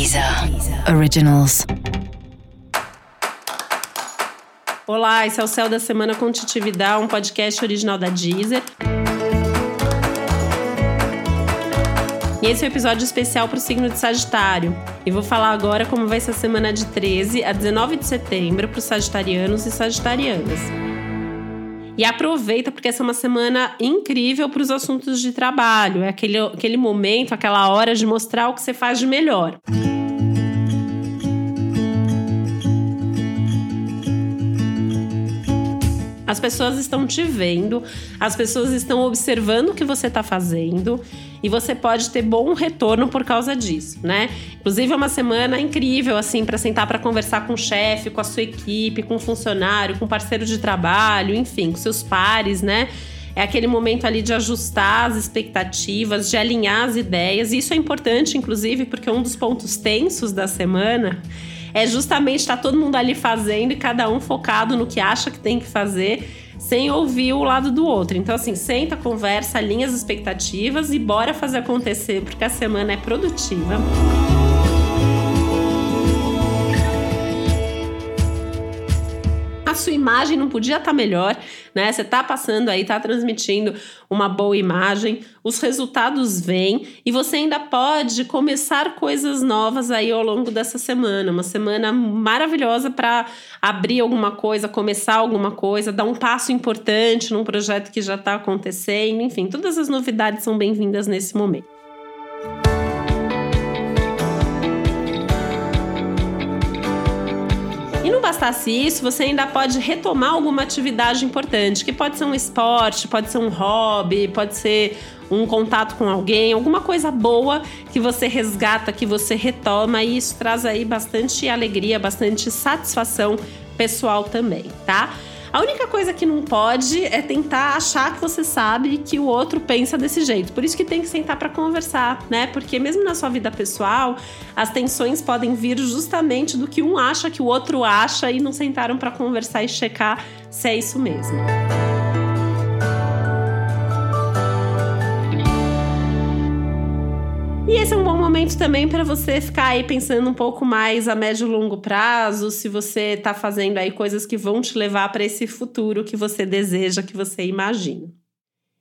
Deezer Originals. Olá, esse é o Céu da Semana com Titividade, um podcast original da Deezer. E esse é o um episódio especial para o signo de Sagitário. E vou falar agora como vai ser a semana de 13 a 19 de setembro para os sagitarianos e sagitarianas. E aproveita, porque essa é uma semana incrível para os assuntos de trabalho. É aquele, aquele momento, aquela hora de mostrar o que você faz de melhor. As pessoas estão te vendo, as pessoas estão observando o que você está fazendo e você pode ter bom retorno por causa disso, né? Inclusive é uma semana incrível assim para sentar para conversar com o chefe, com a sua equipe, com o funcionário, com o parceiro de trabalho, enfim, com seus pares, né? É aquele momento ali de ajustar as expectativas, de alinhar as ideias. E isso é importante, inclusive, porque um dos pontos tensos da semana é justamente estar tá todo mundo ali fazendo e cada um focado no que acha que tem que fazer, sem ouvir o lado do outro. Então, assim, senta, conversa, alinha as expectativas e bora fazer acontecer, porque a semana é produtiva. A sua imagem não podia estar tá melhor, né? Você está passando aí, está transmitindo uma boa imagem, os resultados vêm e você ainda pode começar coisas novas aí ao longo dessa semana. Uma semana maravilhosa para abrir alguma coisa, começar alguma coisa, dar um passo importante num projeto que já está acontecendo. Enfim, todas as novidades são bem-vindas nesse momento. Não bastasse isso, você ainda pode retomar alguma atividade importante, que pode ser um esporte, pode ser um hobby, pode ser um contato com alguém, alguma coisa boa que você resgata, que você retoma, e isso traz aí bastante alegria, bastante satisfação pessoal também, tá? A única coisa que não pode é tentar achar que você sabe que o outro pensa desse jeito. Por isso que tem que sentar para conversar, né? Porque mesmo na sua vida pessoal, as tensões podem vir justamente do que um acha que o outro acha e não sentaram para conversar e checar se é isso mesmo. E esse é um bom momento também para você ficar aí pensando um pouco mais a médio e longo prazo, se você está fazendo aí coisas que vão te levar para esse futuro que você deseja, que você imagina.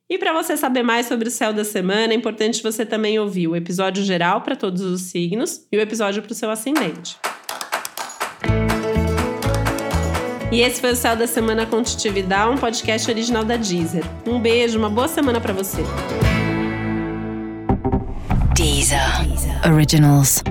E para você saber mais sobre o céu da semana, é importante você também ouvir o episódio geral para todos os signos e o episódio para o seu ascendente. E esse foi o Céu da Semana com Titividade, um podcast original da Deezer. Um beijo, uma boa semana para você. Originals.